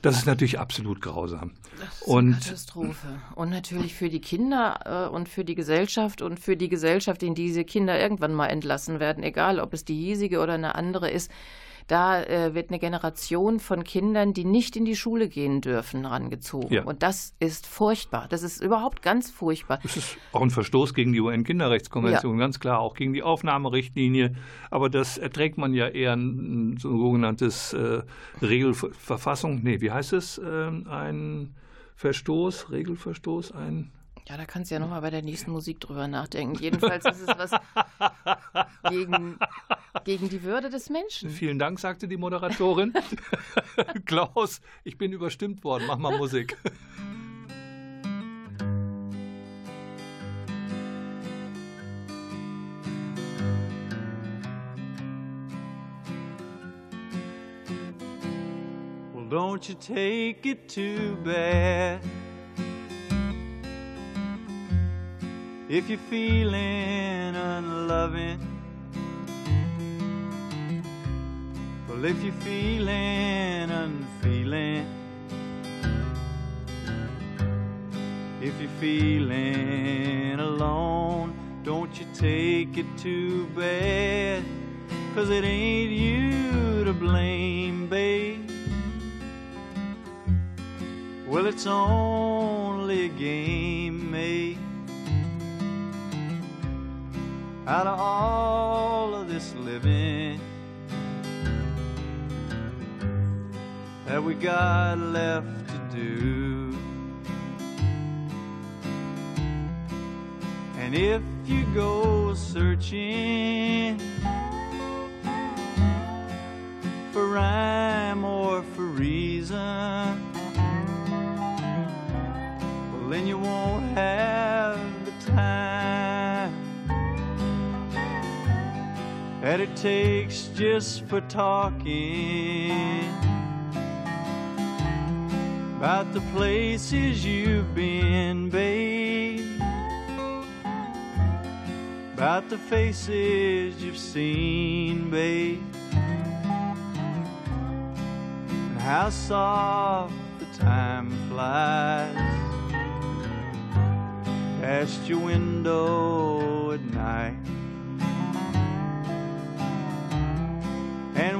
Das ist natürlich absolut grausam. Das ist und, eine Katastrophe. Und natürlich für die Kinder äh, und für die Gesellschaft und für die Gesellschaft, in die diese Kinder irgendwann mal entlassen werden, egal ob es die hiesige oder eine andere ist, da äh, wird eine Generation von Kindern, die nicht in die Schule gehen dürfen, rangezogen. Ja. Und das ist furchtbar. Das ist überhaupt ganz furchtbar. Das ist auch ein Verstoß gegen die UN-Kinderrechtskonvention, ja. ganz klar, auch gegen die Aufnahmerichtlinie. Aber das erträgt man ja eher ein, so ein sogenanntes äh, Regelverfassung. Nee, wie heißt es? Ähm, ein Verstoß, Regelverstoß, ein ja, da kannst du ja nochmal bei der nächsten Musik drüber nachdenken. Jedenfalls ist es was <laughs> gegen, gegen die Würde des Menschen. Vielen Dank, sagte die Moderatorin. <laughs> Klaus, ich bin überstimmt worden. Mach mal Musik. Well, don't you take it too bad. If you're feeling unloving. Well, if you're feeling unfeeling, if you're feeling alone, don't you take it too bad, cause it ain't you to blame, babe. Well, it's only a game, out of all of this living that we got left to do. And if you go searching for rhyme or for reason, well, then you won't have that it takes just for talking about the places you've been, babe, about the faces you've seen, babe, and how soft the time flies past your window at night.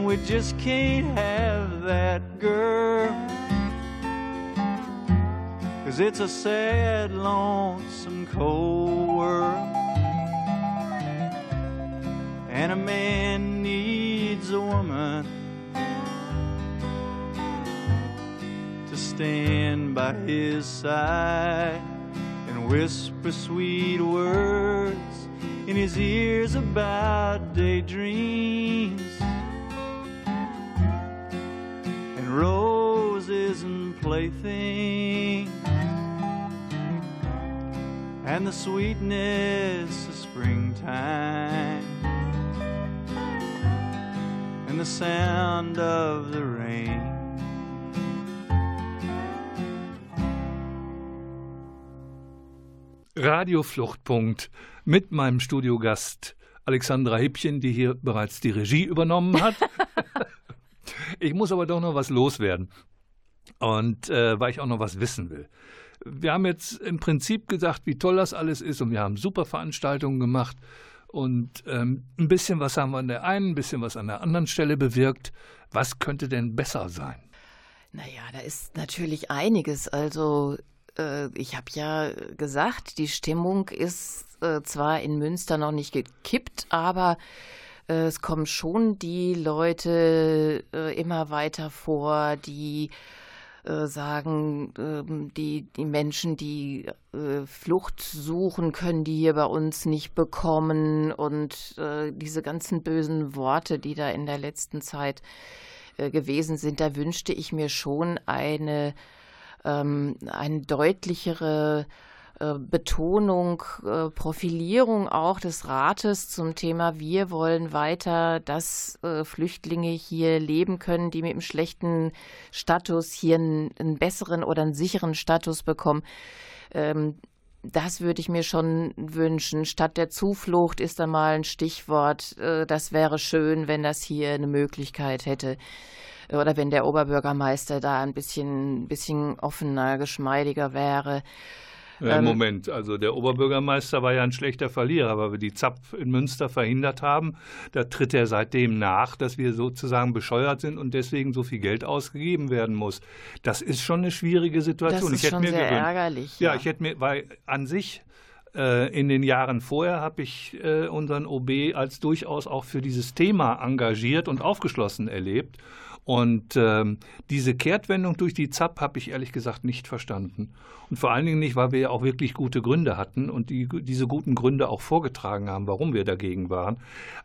And we just can't have that girl. Cause it's a sad, lonesome, cold world. And a man needs a woman to stand by his side and whisper sweet words in his ears about daydreams roses and playthings, and the sweetness of springtime, and the sound of the rain. Radio Fluchtpunkt mit meinem Studiogast Alexandra Hippchen, die hier bereits die Regie übernommen hat. <laughs> Ich muss aber doch noch was loswerden. Und äh, weil ich auch noch was wissen will. Wir haben jetzt im Prinzip gesagt, wie toll das alles ist und wir haben super Veranstaltungen gemacht. Und ähm, ein bisschen was haben wir an der einen, ein bisschen was an der anderen Stelle bewirkt. Was könnte denn besser sein? Naja, da ist natürlich einiges. Also äh, ich habe ja gesagt, die Stimmung ist äh, zwar in Münster noch nicht gekippt, aber es kommen schon die Leute äh, immer weiter vor, die äh, sagen, ähm, die, die Menschen, die äh, Flucht suchen, können die hier bei uns nicht bekommen. Und diese ganzen bösen Worte, die da in der letzten Zeit gewesen sind, da wünschte ich mir schon eine, ähm, eine deutlichere äh, Betonung, äh, Profilierung auch des Rates zum Thema, wir wollen weiter, dass äh, Flüchtlinge hier leben können, die mit einem schlechten Status hier einen, einen besseren oder einen sicheren Status bekommen. Ähm, das würde ich mir schon wünschen. Statt der Zuflucht ist da mal ein Stichwort. Das wäre schön, wenn das hier eine Möglichkeit hätte. Oder wenn der Oberbürgermeister da ein bisschen, bisschen offener, geschmeidiger wäre. Ähm, Moment, also der Oberbürgermeister war ja ein schlechter Verlierer, weil wir die ZAP in Münster verhindert haben. Da tritt er seitdem nach, dass wir sozusagen bescheuert sind und deswegen so viel Geld ausgegeben werden muss. Das ist schon eine schwierige Situation. Das ist schon sehr gewöhnt, ärgerlich. Ja. ja, ich hätte mir, weil an sich äh, in den Jahren vorher habe ich äh, unseren OB als durchaus auch für dieses Thema engagiert und aufgeschlossen erlebt. Und ähm, diese Kehrtwendung durch die ZAP habe ich ehrlich gesagt nicht verstanden. Und vor allen Dingen nicht, weil wir ja auch wirklich gute Gründe hatten und die, diese guten Gründe auch vorgetragen haben, warum wir dagegen waren.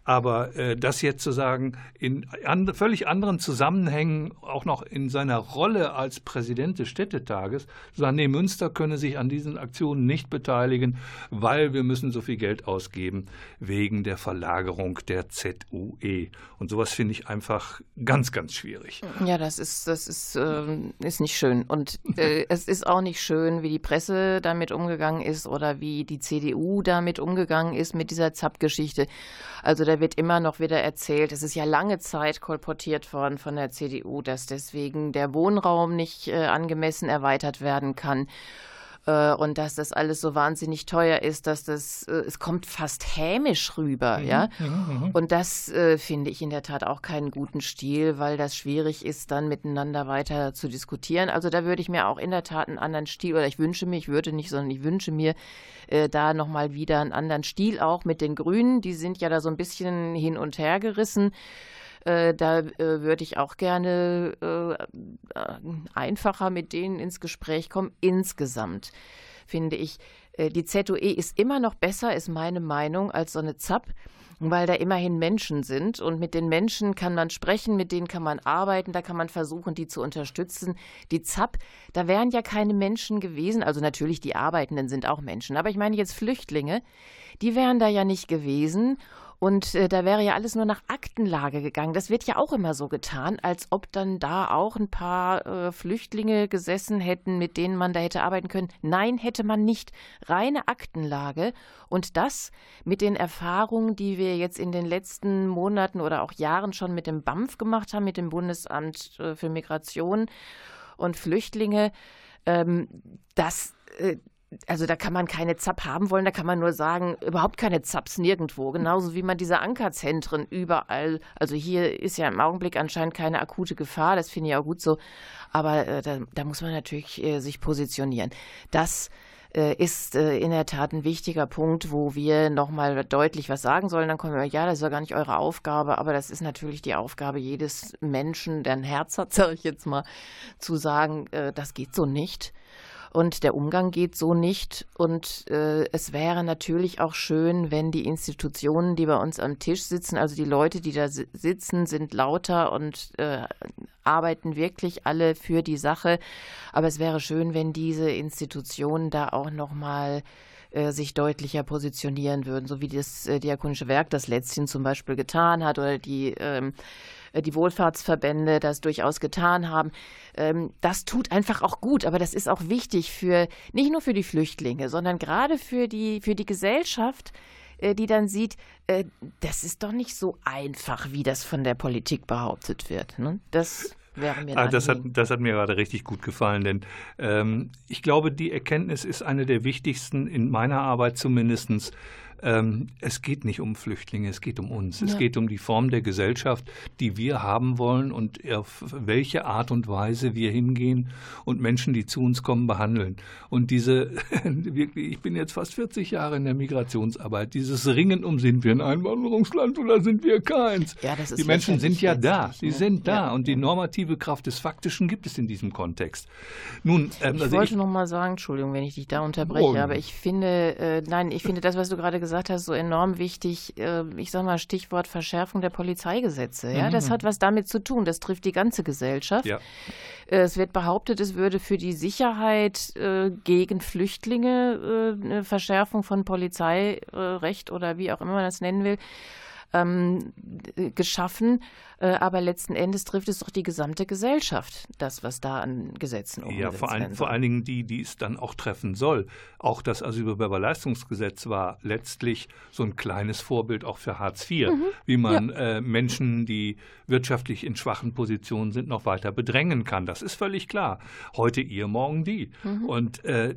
Aber äh, das jetzt zu sagen, in an, völlig anderen Zusammenhängen, auch noch in seiner Rolle als Präsident des Städtetages, zu sagen, nee, Münster könne sich an diesen Aktionen nicht beteiligen, weil wir müssen so viel Geld ausgeben wegen der Verlagerung der ZUE. Und sowas finde ich einfach ganz, ganz schwierig. Ja, das ist, das ist, äh, ist nicht schön. Und äh, es ist auch nicht schön, wie die Presse damit umgegangen ist oder wie die CDU damit umgegangen ist mit dieser ZAP-Geschichte. Also da wird immer noch wieder erzählt, es ist ja lange Zeit kolportiert worden von der CDU, dass deswegen der Wohnraum nicht äh, angemessen erweitert werden kann äh, und dass das alles so wahnsinnig teuer ist, dass das, äh, es kommt fast hämisch rüber, mhm, ja. Mhm. Und das äh, finde ich in der Tat auch keinen guten Stil, weil das schwierig ist, dann miteinander weiter zu diskutieren. Also da würde ich mir auch in der Tat einen anderen Stil, oder ich wünsche mir, ich würde nicht, sondern ich wünsche mir äh, da nochmal wieder einen anderen Stil, auch mit den Grünen. Die sind ja da so ein bisschen hin und her gerissen. Äh, da äh, würde ich auch gerne äh, einfacher mit denen ins Gespräch kommen. Insgesamt finde ich, die ZOE ist immer noch besser, ist meine Meinung, als so eine ZAP weil da immerhin Menschen sind und mit den Menschen kann man sprechen, mit denen kann man arbeiten, da kann man versuchen, die zu unterstützen. Die ZAP, da wären ja keine Menschen gewesen, also natürlich die Arbeitenden sind auch Menschen, aber ich meine jetzt Flüchtlinge, die wären da ja nicht gewesen und äh, da wäre ja alles nur nach Aktenlage gegangen. Das wird ja auch immer so getan, als ob dann da auch ein paar äh, Flüchtlinge gesessen hätten, mit denen man da hätte arbeiten können. Nein, hätte man nicht. Reine Aktenlage. Und das mit den Erfahrungen, die wir jetzt in den letzten Monaten oder auch Jahren schon mit dem BAMF gemacht haben, mit dem Bundesamt äh, für Migration und Flüchtlinge, ähm, das äh, also da kann man keine ZAP haben wollen, da kann man nur sagen, überhaupt keine ZAPs nirgendwo. Genauso wie man diese Ankerzentren überall, also hier ist ja im Augenblick anscheinend keine akute Gefahr, das finde ich auch gut so, aber äh, da, da, muss man natürlich äh, sich positionieren. Das äh, ist äh, in der Tat ein wichtiger Punkt, wo wir nochmal deutlich was sagen sollen. Dann kommen wir, ja, das ist ja gar nicht eure Aufgabe, aber das ist natürlich die Aufgabe jedes Menschen, der ein Herz hat, <laughs> sage ich jetzt mal, zu sagen, äh, das geht so nicht. Und der Umgang geht so nicht. Und äh, es wäre natürlich auch schön, wenn die Institutionen, die bei uns am Tisch sitzen, also die Leute, die da sitzen, sind lauter und äh, arbeiten wirklich alle für die Sache. Aber es wäre schön, wenn diese Institutionen da auch noch mal äh, sich deutlicher positionieren würden, so wie das äh, Diakonische Werk das letzthin zum Beispiel getan hat oder die ähm, äh, die Wohlfahrtsverbände das durchaus getan haben. Ähm, das tut einfach auch gut, aber das ist auch wichtig für nicht nur für die Flüchtlinge, sondern gerade für die, für die Gesellschaft, äh, die dann sieht, äh, das ist doch nicht so einfach, wie das von der Politik behauptet wird. Ne? Das wäre mir ah, das, hat, das hat mir gerade richtig gut gefallen, denn ähm, ich glaube, die Erkenntnis ist eine der wichtigsten in meiner Arbeit zumindest ähm, es geht nicht um Flüchtlinge, es geht um uns. Ja. Es geht um die Form der Gesellschaft, die wir haben wollen und auf welche Art und Weise wir hingehen und Menschen, die zu uns kommen, behandeln. Und diese, <laughs> wirklich, ich bin jetzt fast 40 Jahre in der Migrationsarbeit, dieses Ringen um, sind wir ein Einwanderungsland oder sind wir keins? Ja, die Menschen sind ja da, sie ne? sind da ja. und die normative Kraft des Faktischen gibt es in diesem Kontext. Nun, ähm, ich also wollte ich, noch mal sagen, Entschuldigung, wenn ich dich da unterbreche, oh, aber ich finde, äh, nein, ich finde das, was du gerade gesagt hast, so enorm wichtig. Äh, ich sage mal Stichwort Verschärfung der Polizeigesetze. Ja, mhm. das hat was damit zu tun. Das trifft die ganze Gesellschaft. Ja. Äh, es wird behauptet, es würde für die Sicherheit äh, gegen Flüchtlinge eine Verschärfung von Polizeirecht oder wie auch immer man das nennen will ähm, geschaffen. Äh, aber letzten Endes trifft es doch die gesamte Gesellschaft, das, was da an Gesetzen umgesetzt Ja, vor, ein, vor allen Dingen die, die es dann auch treffen soll. Auch das Asylbewerberleistungsgesetz war letztlich so ein kleines Vorbild auch für Hartz IV, mhm. wie man ja. äh, Menschen, die wirtschaftlich in schwachen Positionen sind, noch weiter bedrängen kann. Das ist völlig klar. Heute ihr, morgen die. Mhm. Und äh,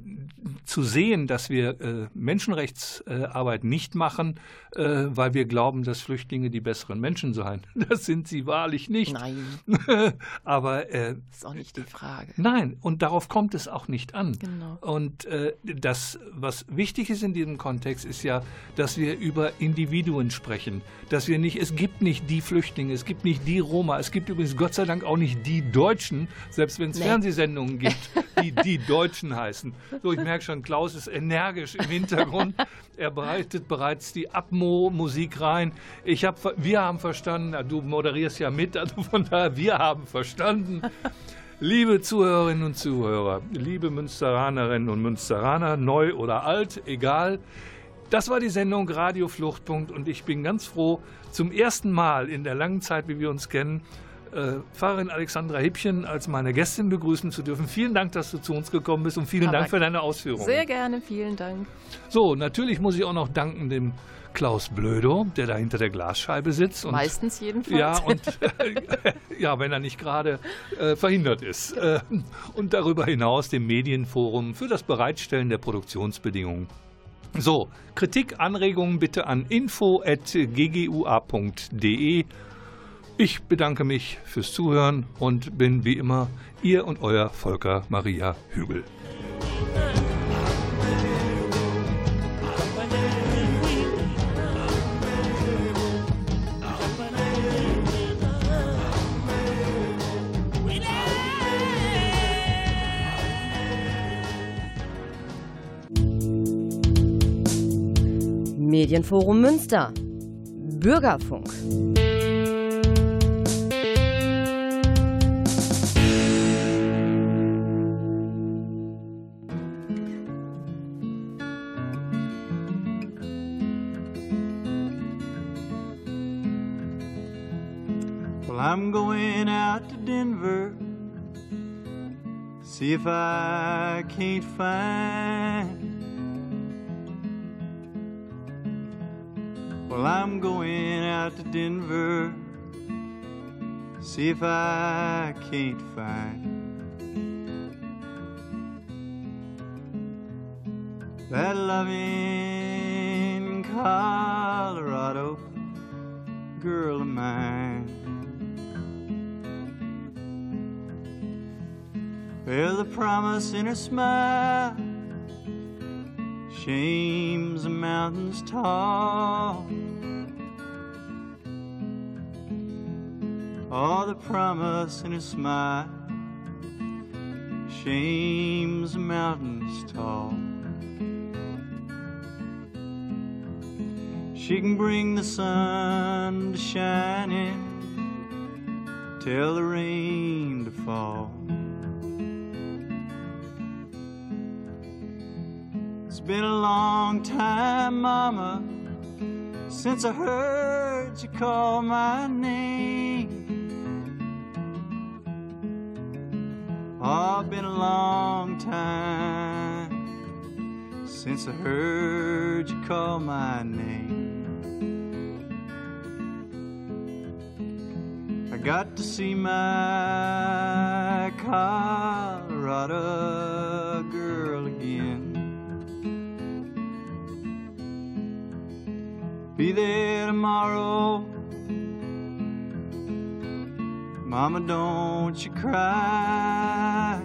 zu sehen, dass wir äh, Menschenrechtsarbeit nicht machen, äh, weil wir glauben, dass Flüchtlinge die besseren Menschen seien, <laughs> das sind sie wahrlich nicht. Nein. <laughs> Aber äh, das ist auch nicht die Frage. Nein, und darauf kommt es auch nicht an. Genau. Und äh, das, was wichtig ist in diesem Kontext, ist ja, dass wir über Individuen sprechen. Dass wir nicht, es gibt nicht die Flüchtlinge, es gibt nicht die Roma, es gibt übrigens Gott sei Dank auch nicht die Deutschen, selbst wenn es nee. Fernsehsendungen <laughs> gibt, die die Deutschen heißen. So, ich merke schon, Klaus ist energisch im Hintergrund. Er bereitet bereits die Abmo-Musik rein. Ich hab, wir haben verstanden, du moderierst ja mit, also von daher, wir haben verstanden. <laughs> Liebe Zuhörerinnen und Zuhörer, liebe Münsteranerinnen und Münsteraner, neu oder alt, egal. Das war die Sendung Radio Fluchtpunkt und ich bin ganz froh, zum ersten Mal in der langen Zeit, wie wir uns kennen, äh, Pfarrerin Alexandra Hippchen als meine Gästin begrüßen zu dürfen. Vielen Dank, dass du zu uns gekommen bist und vielen Aber Dank für deine Ausführungen. Sehr gerne, vielen Dank. So, natürlich muss ich auch noch danken dem Klaus Blödo, der da hinter der Glasscheibe sitzt. Und, Meistens jedenfalls. Ja, und <laughs> ja, wenn er nicht gerade äh, verhindert ist. Äh, und darüber hinaus dem Medienforum für das Bereitstellen der Produktionsbedingungen. So, Kritik, Anregungen bitte an info.ggua.de. Ich bedanke mich fürs Zuhören und bin wie immer Ihr und Euer Volker Maria Hügel. Medienforum Münster. Bürgerfunk. I'm going out to Denver. See if I can't find Well, I'm going out to Denver. See if I can't find that loving Colorado girl of mine. Well, the promise in her smile shames the mountains tall. All the promise in a smile shames mountains tall. She can bring the sun to shine in, tell the rain to fall. It's been a long time, Mama, since I heard you call my name. Oh, been a long time since I heard you call my name. I got to see my Colorado girl again. be there tomorrow. Mama, don't you cry.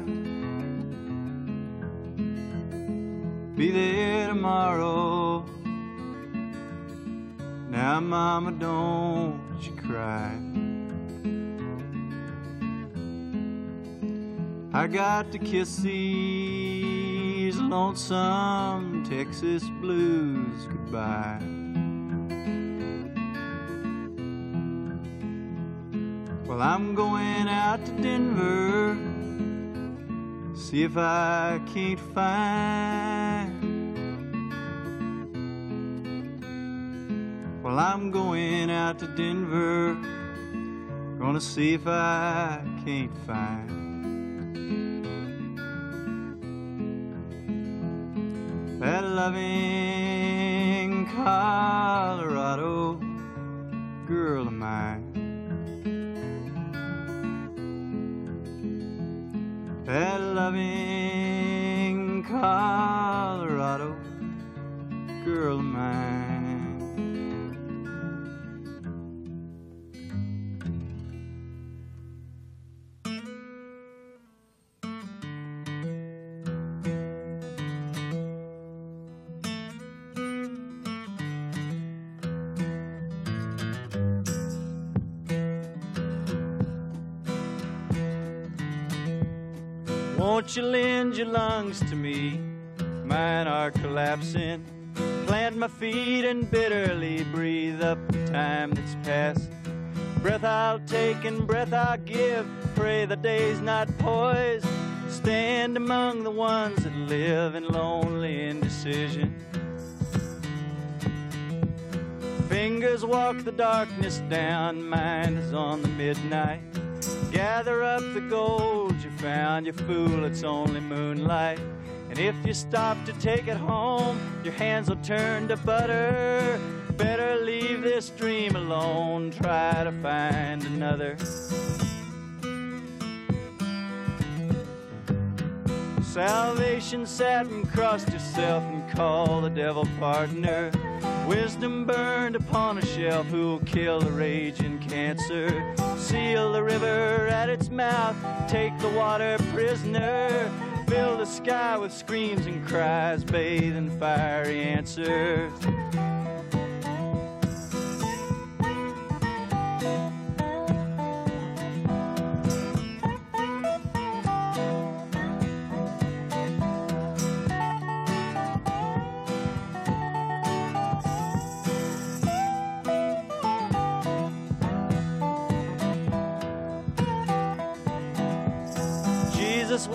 Be there tomorrow. Now, Mama, don't you cry. I got to kiss these lonesome Texas blues goodbye. Well, I'm going out to Denver, see if I can't find. Well, I'm going out to Denver, gonna see if I can't find. that loving Colorado girl of mine. That loving Colorado girl of mine. Won't you lend your lungs to me? Mine are collapsing. Plant my feet and bitterly breathe up the time that's passed. Breath I'll take and breath I'll give. Pray the day's not poised. Stand among the ones that live in lonely indecision. Fingers walk the darkness down, mine is on the midnight. Gather up the gold you found, you fool, it's only moonlight. And if you stop to take it home, your hands will turn to butter. Better leave this dream alone, try to find another. Salvation sat and crossed yourself and called the devil partner. Wisdom burned upon a shelf who'll kill the raging cancer. Seal the river at its mouth, take the water prisoner. Fill the sky with screams and cries, bathe in fiery answers.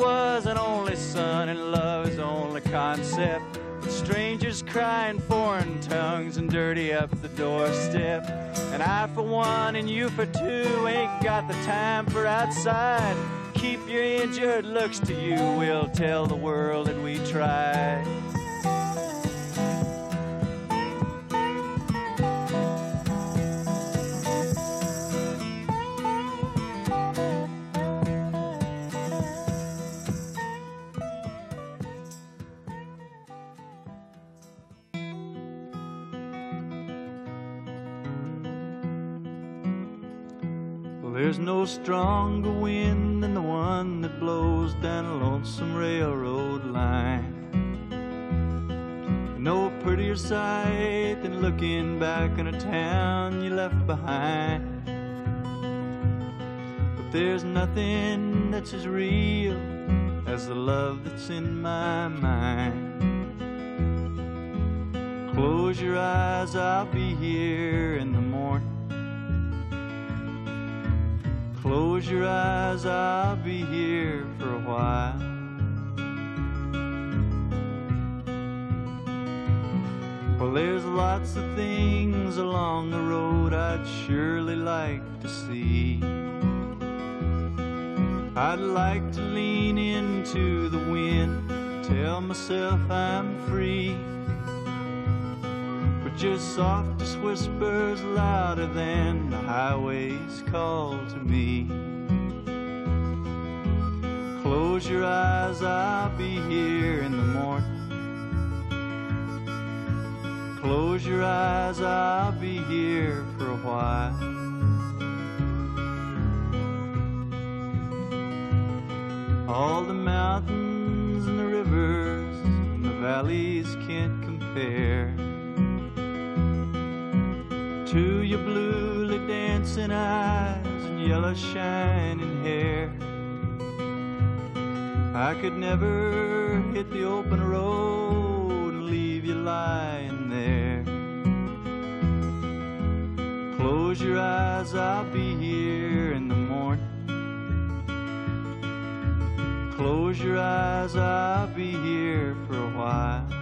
Was an only son, and love is only concept. Strangers cry in foreign tongues and dirty up the doorstep. And I, for one, and you for two, ain't got the time for outside. Keep your injured looks to you, we'll tell the world that we tried. No stronger wind than the one that blows down a lonesome railroad line. No prettier sight than looking back on a town you left behind. But there's nothing that's as real as the love that's in my mind. Close your eyes, I'll be here in the Close your eyes, I'll be here for a while. Well, there's lots of things along the road I'd surely like to see. I'd like to lean into the wind, tell myself I'm free. But just softest whispers louder than the highway's call to me. Close your eyes, I'll be here in the morning. Close your eyes, I'll be here for a while. All the mountains and the rivers and the valleys can't compare to your bluely dancing eyes and yellow shining hair. I could never hit the open road and leave you lying there. Close your eyes, I'll be here in the morning. Close your eyes, I'll be here for a while.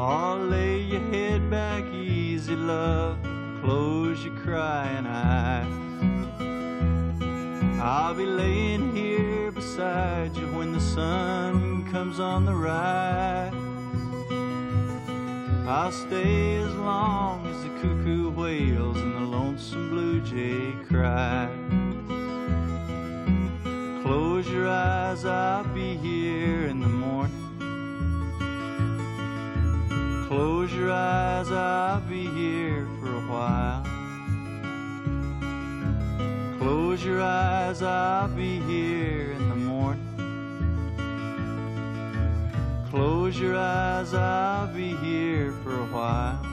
Oh, lay your head back easy, love. Close your crying eyes. I'll be laying here beside you when the sun comes on the rise. I'll stay as long as the cuckoo wails and the lonesome blue jay cries. Close your eyes, I'll be here in the Close your eyes, I'll be here for a while. Close your eyes, I'll be here in the morning. Close your eyes, I'll be here for a while.